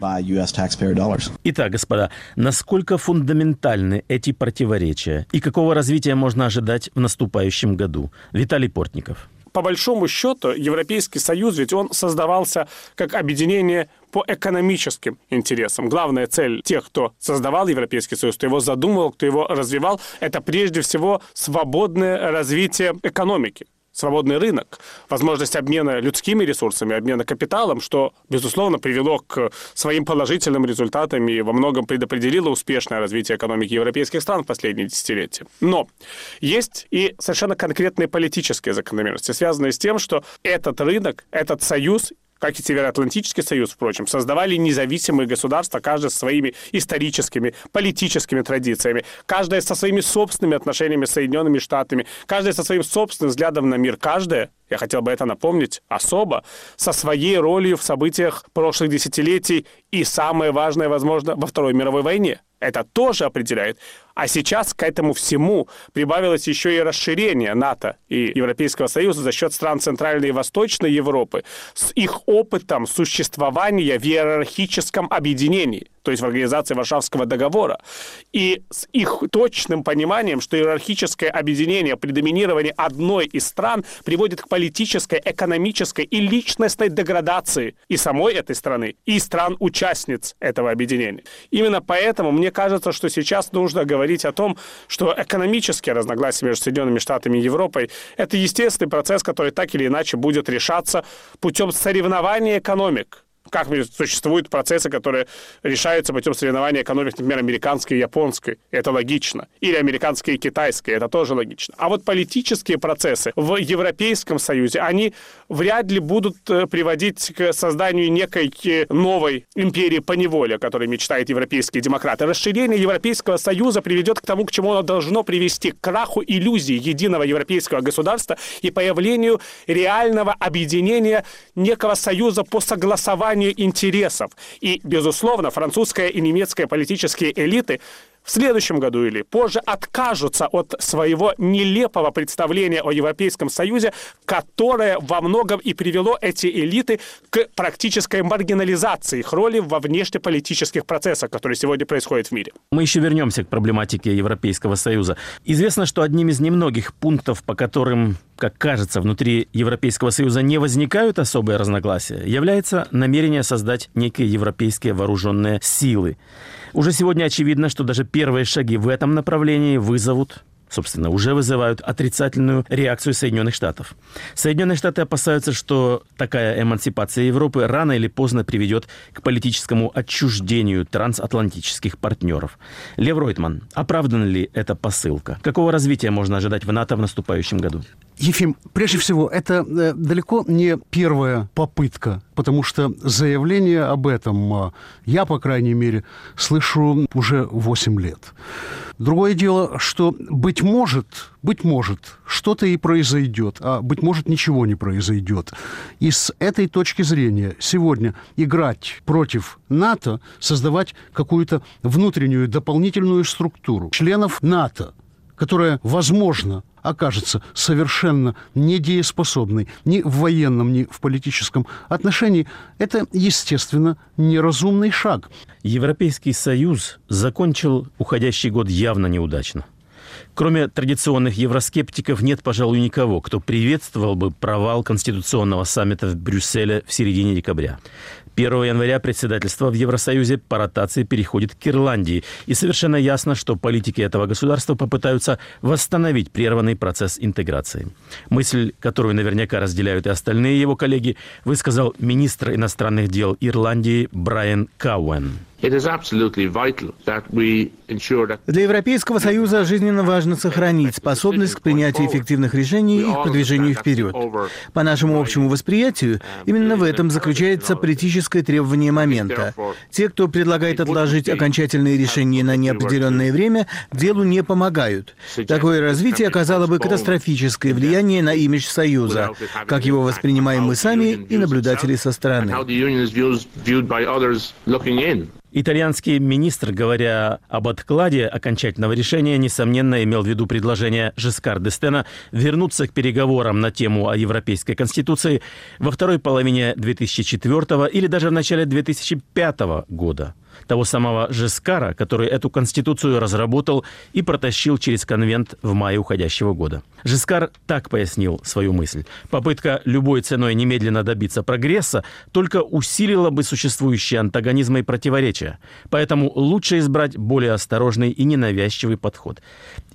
Итак, господа, насколько фундаментальны эти противоречия и какого развития можно ожидать в наступающем году? Виталий Портников по большому счету Европейский Союз, ведь он создавался как объединение по экономическим интересам. Главная цель тех, кто создавал Европейский Союз, кто его задумывал, кто его развивал, это прежде всего свободное развитие экономики свободный рынок, возможность обмена людскими ресурсами, обмена капиталом, что, безусловно, привело к своим положительным результатам и во многом предопределило успешное развитие экономики европейских стран в последние десятилетия. Но есть и совершенно конкретные политические закономерности, связанные с тем, что этот рынок, этот союз как и Североатлантический союз, впрочем, создавали независимые государства, каждое со своими историческими, политическими традициями, каждое со своими собственными отношениями с Соединенными Штатами, каждое со своим собственным взглядом на мир, каждое, я хотел бы это напомнить особо, со своей ролью в событиях прошлых десятилетий и, самое важное, возможно, во Второй мировой войне. Это тоже определяет. А сейчас к этому всему прибавилось еще и расширение НАТО и Европейского Союза за счет стран Центральной и Восточной Европы с их опытом существования в иерархическом объединении, то есть в организации Варшавского договора, и с их точным пониманием, что иерархическое объединение при доминировании одной из стран приводит к политической, экономической и личностной деградации и самой этой страны, и стран-участниц этого объединения. Именно поэтому мне кажется, что сейчас нужно говорить о том, что экономические разногласия между Соединенными Штатами и Европой – это естественный процесс, который так или иначе будет решаться путем соревнования экономик как существуют процессы, которые решаются путем соревнования экономик, например, американской и японской. Это логично. Или американской и китайской. Это тоже логично. А вот политические процессы в Европейском Союзе, они вряд ли будут э, приводить к созданию некой э, новой империи по неволе, о которой мечтают европейские демократы. Расширение Европейского Союза приведет к тому, к чему оно должно привести, к краху иллюзий единого европейского государства и появлению реального объединения некого союза по согласованию интересов. И, безусловно, французская и немецкая политические элиты в следующем году или позже откажутся от своего нелепого представления о Европейском Союзе, которое во многом и привело эти элиты к практической маргинализации их роли во внешнеполитических процессах, которые сегодня происходят в мире. Мы еще вернемся к проблематике Европейского Союза. Известно, что одним из немногих пунктов, по которым, как кажется, внутри Европейского Союза не возникают особые разногласия, является намерение создать некие европейские вооруженные силы. Уже сегодня очевидно, что даже первые шаги в этом направлении вызовут собственно, уже вызывают отрицательную реакцию Соединенных Штатов. Соединенные Штаты опасаются, что такая эмансипация Европы рано или поздно приведет к политическому отчуждению трансатлантических партнеров. Лев Ройтман, оправдана ли эта посылка? Какого развития можно ожидать в НАТО в наступающем году? Ефим, прежде всего, это э, далеко не первая попытка, потому что заявление об этом э, я, по крайней мере, слышу уже 8 лет. Другое дело, что, быть может, быть может, что-то и произойдет, а быть может, ничего не произойдет. И с этой точки зрения сегодня играть против НАТО, создавать какую-то внутреннюю дополнительную структуру членов НАТО, которая, возможно, окажется совершенно недееспособной ни в военном, ни в политическом отношении, это, естественно, неразумный шаг. Европейский Союз закончил уходящий год явно неудачно. Кроме традиционных евроскептиков, нет, пожалуй, никого, кто приветствовал бы провал Конституционного саммита в Брюсселе в середине декабря. 1 января председательство в Евросоюзе по ротации переходит к Ирландии. И совершенно ясно, что политики этого государства попытаются восстановить прерванный процесс интеграции. Мысль, которую наверняка разделяют и остальные его коллеги, высказал министр иностранных дел Ирландии Брайан Кауэн. Для Европейского Союза жизненно важно сохранить способность к принятию эффективных решений и к продвижению вперед. По нашему общему восприятию, именно в этом заключается политическое требование момента. Те, кто предлагает отложить окончательные решения на неопределенное время, делу не помогают. Такое развитие оказало бы катастрофическое влияние на имидж Союза, как его воспринимаем мы сами и наблюдатели со стороны. Итальянский министр, говоря об откладе окончательного решения, несомненно имел в виду предложение Жескар Дестена вернуться к переговорам на тему о Европейской Конституции во второй половине 2004 или даже в начале 2005 года того самого Жескара, который эту конституцию разработал и протащил через конвент в мае уходящего года. Жескар так пояснил свою мысль. Попытка любой ценой немедленно добиться прогресса только усилила бы существующие антагонизмы и противоречия. Поэтому лучше избрать более осторожный и ненавязчивый подход.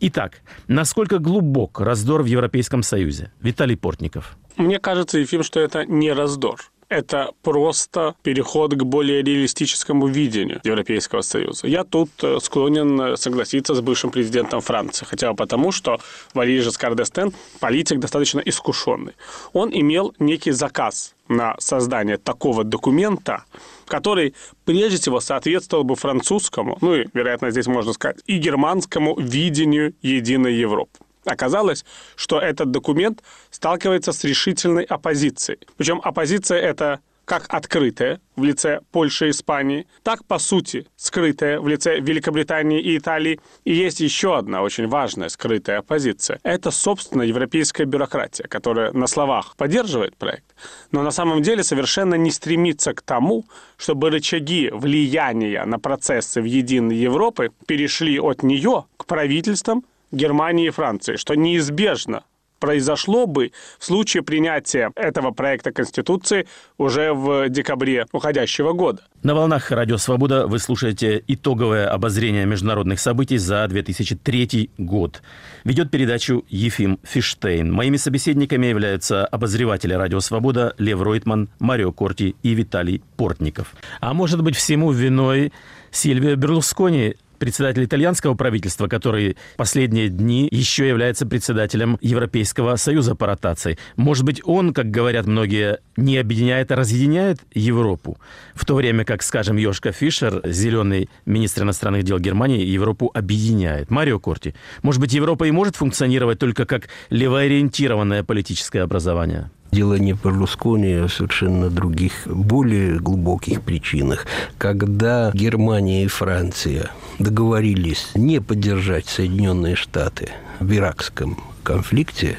Итак, насколько глубок раздор в Европейском Союзе? Виталий Портников. Мне кажется, Ефим, что это не раздор это просто переход к более реалистическому видению Европейского Союза. Я тут э, склонен э, согласиться с бывшим президентом Франции, хотя бы потому, что Валерий Жескар д'Эстен политик достаточно искушенный. Он имел некий заказ на создание такого документа, который прежде всего соответствовал бы французскому, ну и, вероятно, здесь можно сказать, и германскому видению единой Европы. Оказалось, что этот документ сталкивается с решительной оппозицией. Причем оппозиция это как открытая в лице Польши и Испании, так, по сути, скрытая в лице Великобритании и Италии. И есть еще одна очень важная скрытая оппозиция. Это, собственно, европейская бюрократия, которая на словах поддерживает проект, но на самом деле совершенно не стремится к тому, чтобы рычаги влияния на процессы в единой Европы перешли от нее к правительствам Германии и Франции, что неизбежно произошло бы в случае принятия этого проекта Конституции уже в декабре уходящего года. На волнах Радио Свобода вы слушаете итоговое обозрение международных событий за 2003 год. Ведет передачу Ефим Фиштейн. Моими собеседниками являются обозреватели Радио Свобода Лев Ройтман, Марио Корти и Виталий Портников. А может быть всему виной Сильвия Берлускони – председатель итальянского правительства, который последние дни еще является председателем Европейского союза по ротации. Может быть, он, как говорят многие, не объединяет, а разъединяет Европу, в то время как, скажем, Йошка Фишер, зеленый министр иностранных дел Германии, Европу объединяет. Марио Корти, может быть, Европа и может функционировать только как левоориентированное политическое образование? Дело не Берлускони, а совершенно других, более глубоких причинах. Когда Германия и Франция договорились не поддержать Соединенные Штаты в иракском конфликте,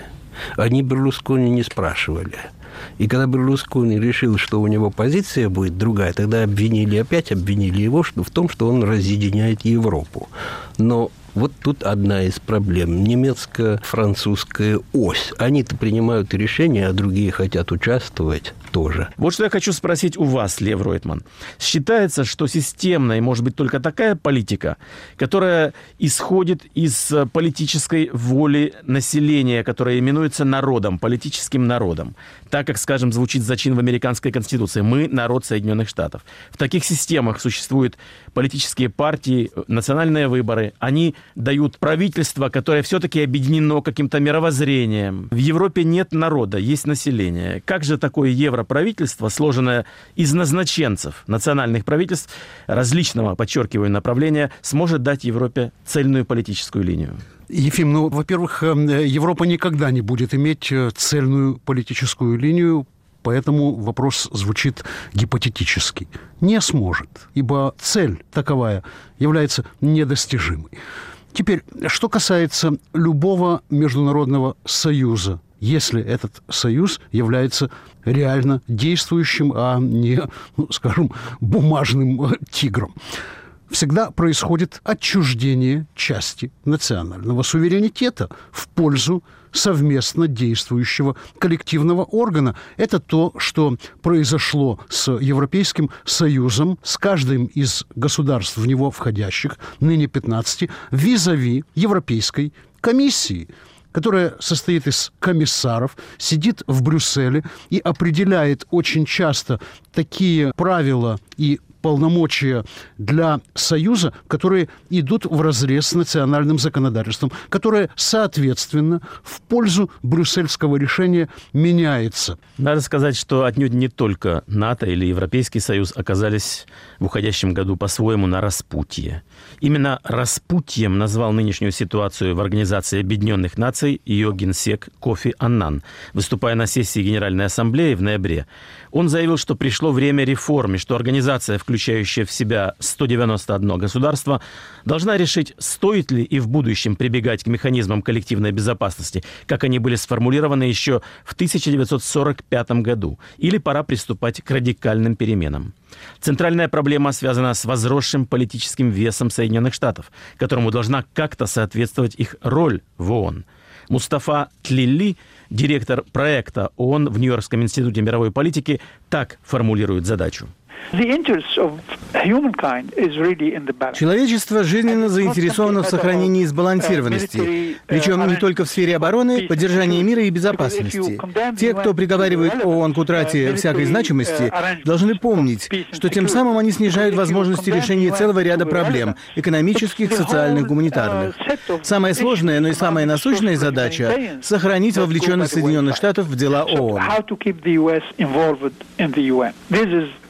они Берлускони не спрашивали. И когда Берлускони решил, что у него позиция будет другая, тогда обвинили, опять обвинили его в том, что он разъединяет Европу. Но Вот тут одна из проблем. Немецко-французская ось. Они-то принимают решения, а другие хотят участвовать тоже. Вот что я хочу спросить у вас, Лев Ройтман. Считается, что системной может быть только такая политика, которая исходит из политической воли населения, которая именуется народом, политическим народом. Так как, скажем, звучит зачин в американской конституции. Мы – народ Соединенных Штатов. В таких системах существуют политические партии, национальные выборы. Они дают правительство, которое все-таки объединено каким-то мировоззрением. В Европе нет народа, есть население. Как же такое европравительство, сложенное из назначенцев национальных правительств различного, подчеркиваю, направления, сможет дать Европе цельную политическую линию? Ефим, ну, во-первых, э, Европа никогда не будет иметь э, цельную политическую линию, Поэтому вопрос звучит гипотетически. Не сможет, ибо цель таковая является недостижимой. Теперь, что касается любого международного союза, если этот союз является реально действующим, а не, ну, скажем, бумажным тигром всегда происходит отчуждение части национального суверенитета в пользу совместно действующего коллективного органа. Это то, что произошло с Европейским Союзом, с каждым из государств в него входящих, ныне 15, визави Европейской комиссии которая состоит из комиссаров, сидит в Брюсселе и определяет очень часто такие правила и полномочия для Союза, которые идут в разрез с национальным законодательством, которое, соответственно, в пользу брюссельского решения меняется. Надо сказать, что отнюдь не только НАТО или Европейский Союз оказались в уходящем году по-своему на распутье. Именно распутьем назвал нынешнюю ситуацию в Организации Объединенных Наций ее генсек Кофи Аннан, выступая на сессии Генеральной Ассамблеи в ноябре. Он заявил, что пришло время реформы, что организация, включающая в себя 191 государство, должна решить, стоит ли и в будущем прибегать к механизмам коллективной безопасности, как они были сформулированы еще в 1945 году, или пора приступать к радикальным переменам. Центральная проблема связана с возросшим политическим весом Соединенных Штатов, которому должна как-то соответствовать их роль в ООН. Мустафа Тлили, директор проекта ООН в Нью-Йоркском институте мировой политики, так формулирует задачу – Человечество жизненно заинтересовано в сохранении сбалансированности, причем не только в сфере обороны, поддержания мира и безопасности. Те, кто приговаривает ООН к утрате всякой значимости, должны помнить, что тем самым они снижают возможности решения целого ряда проблем – экономических, социальных, гуманитарных. Самая сложная, но и самая насущная задача – сохранить вовлеченность Соединенных Штатов в дела ООН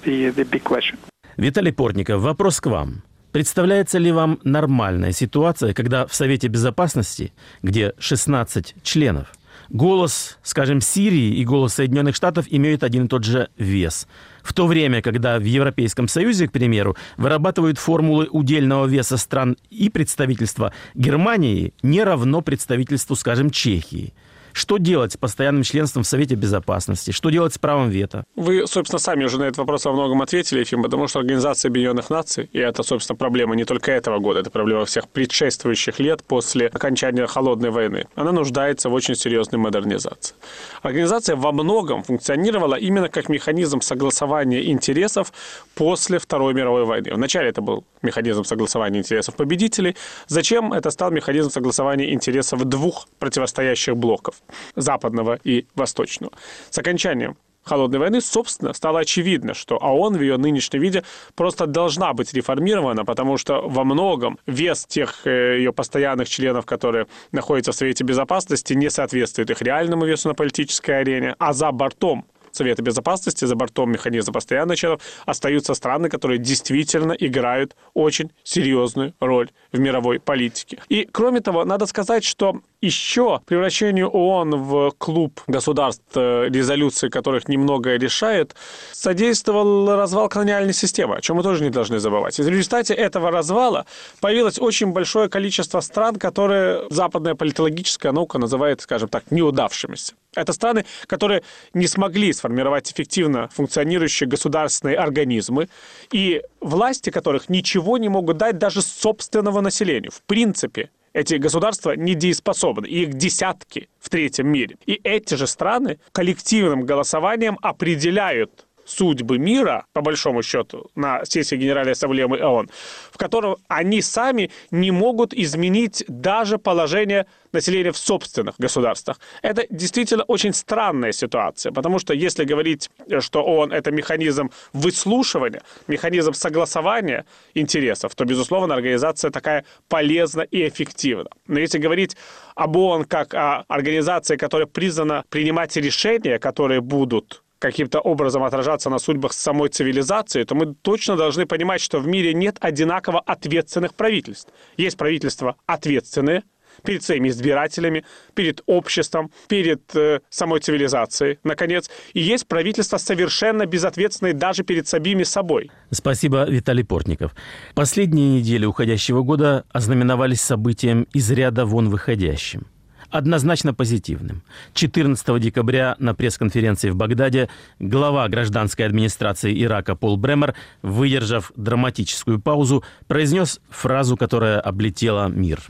the, the big question. Виталий Портников, вопрос к вам. Представляется ли вам нормальная ситуация, когда в Совете Безопасности, где 16 членов, голос, скажем, Сирии и голос Соединенных Штатов имеют один и тот же вес. В то время, когда в Европейском Союзе, к примеру, вырабатывают формулы удельного веса стран и представительства Германии не равно представительству, скажем, Чехии – что делать с постоянным членством в Совете Безопасности? Что делать с правом вето? Вы, собственно, сами уже на этот вопрос во многом ответили, Ефим, потому что Организация Объединенных Наций, и это, собственно, проблема не только этого года, это проблема всех предшествующих лет после окончания Холодной войны, она нуждается в очень серьезной модернизации. Организация во многом функционировала именно как механизм согласования интересов после Второй мировой войны. Вначале это был механизм согласования интересов победителей. Зачем это стал механизм согласования интересов двух противостоящих блоков? Западного и восточного. С окончанием холодной войны, собственно, стало очевидно, что ООН в ее нынешнем виде просто должна быть реформирована, потому что во многом вес тех э, ее постоянных членов, которые находятся в Совете Безопасности, не соответствует их реальному весу на политической арене, а за бортом Совета Безопасности, за бортом механизма постоянных членов, остаются страны, которые действительно играют очень серьезную роль в мировой политике. И, кроме того, надо сказать, что еще превращению ООН в клуб государств, э, резолюции которых немного решает, содействовал развал колониальной системы, о чем мы тоже не должны забывать. В результате этого развала появилось очень большое количество стран, которые западная политологическая наука называет, скажем так, неудавшимися. Это страны, которые не смогли сформировать эффективно функционирующие государственные организмы, и власти которых ничего не могут дать даже собственного населению. В принципе, эти государства недееспособны, их десятки в третьем мире. И эти же страны коллективным голосованием определяют судьбы мира, по большому счету, на сессии Генеральной Ассамблеи ООН, в котором они сами не могут изменить даже положение населения в собственных государствах. Это действительно очень странная ситуация, потому что если говорить, что ООН — это механизм выслушивания, механизм согласования интересов, то, безусловно, организация такая полезна и эффективна. Но если говорить об ООН как о организации, которая признана принимать решения, которые будут каким-то образом отражаться на судьбах самой цивилизации, то мы точно должны понимать, что в мире нет одинаково ответственных правительств. Есть правительства ответственные, перед своими избирателями, перед обществом, перед э, самой цивилизацией, наконец. И есть правительство совершенно безответственное даже перед самими собой. Спасибо, Виталий Портников. Последние недели уходящего года ознаменовались событием из ряда вон выходящим однозначно позитивным. 14 декабря на пресс-конференции в Багдаде глава гражданской администрации Ирака Пол Бремер, выдержав драматическую паузу, произнес фразу, которая облетела мир.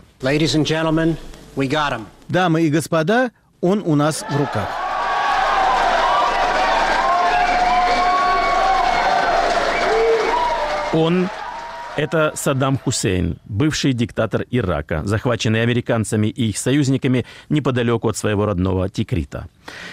Дамы и господа, он у нас в руках. Он это Саддам Хусейн, бывший диктатор Ирака, захваченный американцами и их союзниками неподалеку от своего родного Тикрита.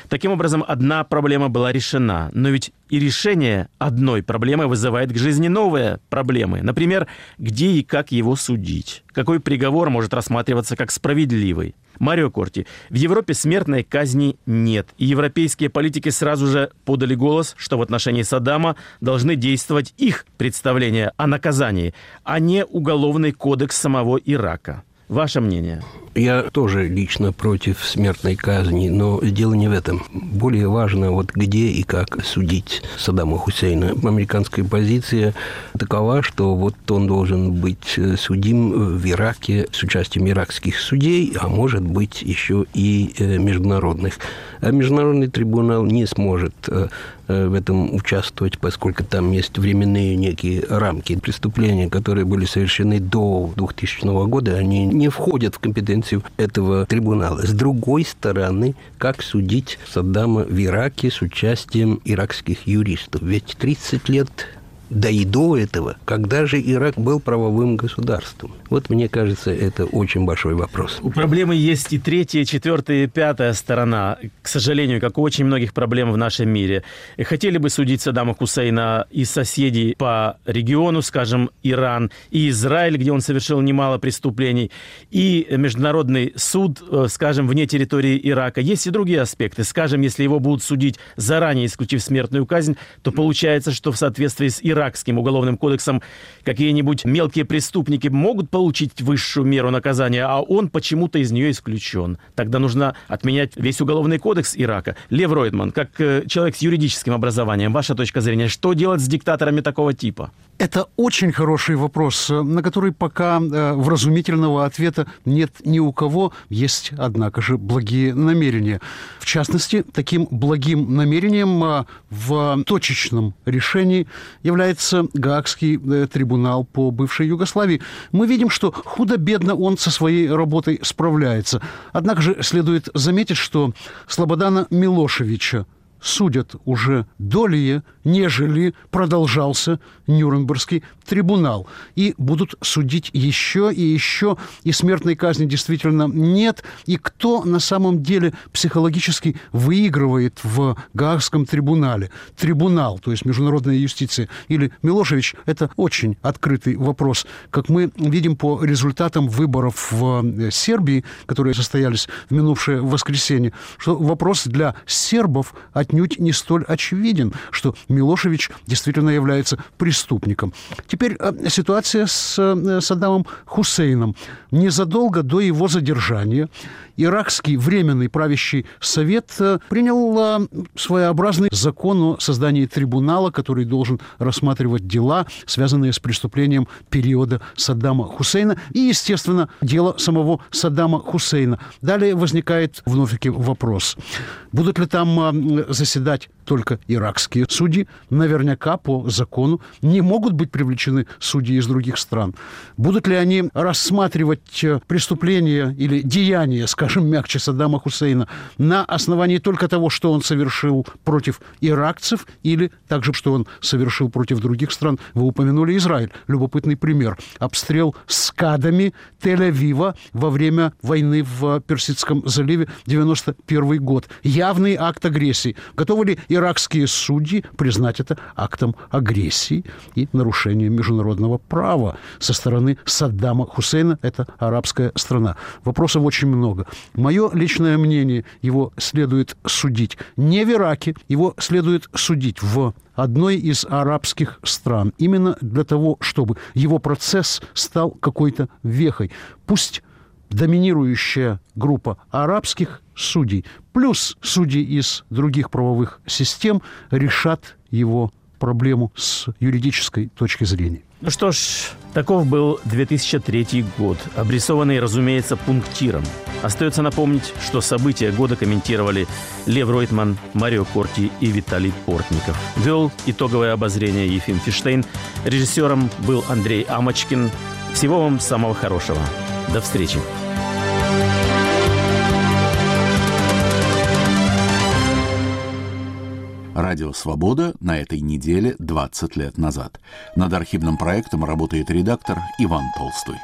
Таким образом, одна проблема была решена, но ведь и решение одной проблемы вызывает к жизни новые проблемы. Например, где и как его судить? Какой приговор может рассматриваться как справедливый? Марио Корти, в Европе смертной казни нет. И европейские политики сразу же подали голос, что в отношении Саддама должны действовать их представления о наказании, а не уголовный кодекс самого Ирака. Ваше мнение? Я тоже лично против смертной казни, но дело не в этом. Более важно, вот где и как судить Саддама Хусейна. Американская позиция такова, что вот он должен быть э, судим в Ираке с участием иракских судей, а может быть еще и э, международных. А международный трибунал не сможет э, в этом участвовать, поскольку там есть временные некие рамки. Преступления, которые были совершены до 2000 года, они не входят в компетенцию компетенцию этого трибунала. С другой стороны, как судить Саддама в Ираке с участием иракских юристов? Ведь 30 лет да и до этого, когда же Ирак был правовым государством? Вот мне кажется, это очень большой вопрос. У проблемы есть и третья, четвертая, и пятая сторона. К сожалению, как у очень многих проблем в нашем мире. И хотели бы судить Саддама Хусейна и соседей по региону, скажем, Иран, и Израиль, где он совершил немало преступлений, и Международный суд, э, скажем, вне территории Ирака. Есть и другие аспекты. Скажем, если его будут судить заранее, исключив смертную казнь, то получается, что в соответствии с Ираном иракским уголовным кодексом какие-нибудь мелкие преступники могут получить высшую меру наказания, а он почему-то из нее исключен. Тогда нужно отменять весь уголовный кодекс Ирака. Лев Ройтман, как э, человек с юридическим образованием, ваша точка зрения, что делать с диктаторами такого типа? Это очень хороший вопрос, на который пока э, вразумительного ответа нет ни у кого. Есть, однако же, благие намерения. В частности, таким благим намерением э, в точечном решении является Гаагский э, трибунал по бывшей Югославии. Мы видим, что худо-бедно он со своей работой справляется. Однако же следует заметить, что Слободана Милошевича судят уже долее, нежели продолжался Нюрнбергский трибунал. И будут судить еще и еще, и смертной казни действительно нет. И кто на самом деле психологически выигрывает в Гаагском трибунале? Трибунал, то есть международная юстиция, или Милошевич – это очень открытый вопрос. Как мы видим по результатам выборов в э, Сербии, которые состоялись в минувшее воскресенье, что вопрос для сербов отнюдь не столь очевиден, что Милошевич действительно является преступником. Теперь э, ситуация с э, Саддамом Хусейном. Незадолго до его задержания иракский временный правящий совет э, принял э, своеобразный закон о создании трибунала, который должен рассматривать дела, связанные с преступлением периода Саддама Хусейна и, естественно, дело самого Саддама Хусейна. Далее возникает вновь-таки вопрос. Будут ли там заседать только иракские судьи? Наверняка по закону не могут быть привлечены судьи из других стран. Будут ли они рассматривать э, преступления или деяния, скажем мягче, Саддама Хусейна на основании только того, что он совершил против иракцев или также, что он совершил против других стран? Вы упомянули Израиль. Любопытный пример. Обстрел скадами Тель-Авива во время войны в Персидском заливе 91 год. Явный акт агрессии. Готовы ли иракские судьи признать это актом агрессии и нарушением международного права со стороны Саддама Хусейна? Это арабская страна. Вопросов очень много. Мое личное мнение, его следует судить не в Ираке, его следует судить в одной из арабских стран. Именно для того, чтобы его процесс стал какой-то вехой. Пусть доминирующая группа арабских судей плюс судьи из других правовых систем решат его проблему с юридической точки зрения. Ну что ж, таков был 2003 год, обрисованный, разумеется, пунктиром. Остается напомнить, что события года комментировали Лев Ройтман, Марио Корти и Виталий Портников. Вел итоговое обозрение Ефим Фиштейн. Режиссером был Андрей Амочкин. Всего вам самого хорошего. До встречи. Радио «Свобода» на этой неделе 20 лет назад. Над архивным проектом работает редактор Иван Толстой.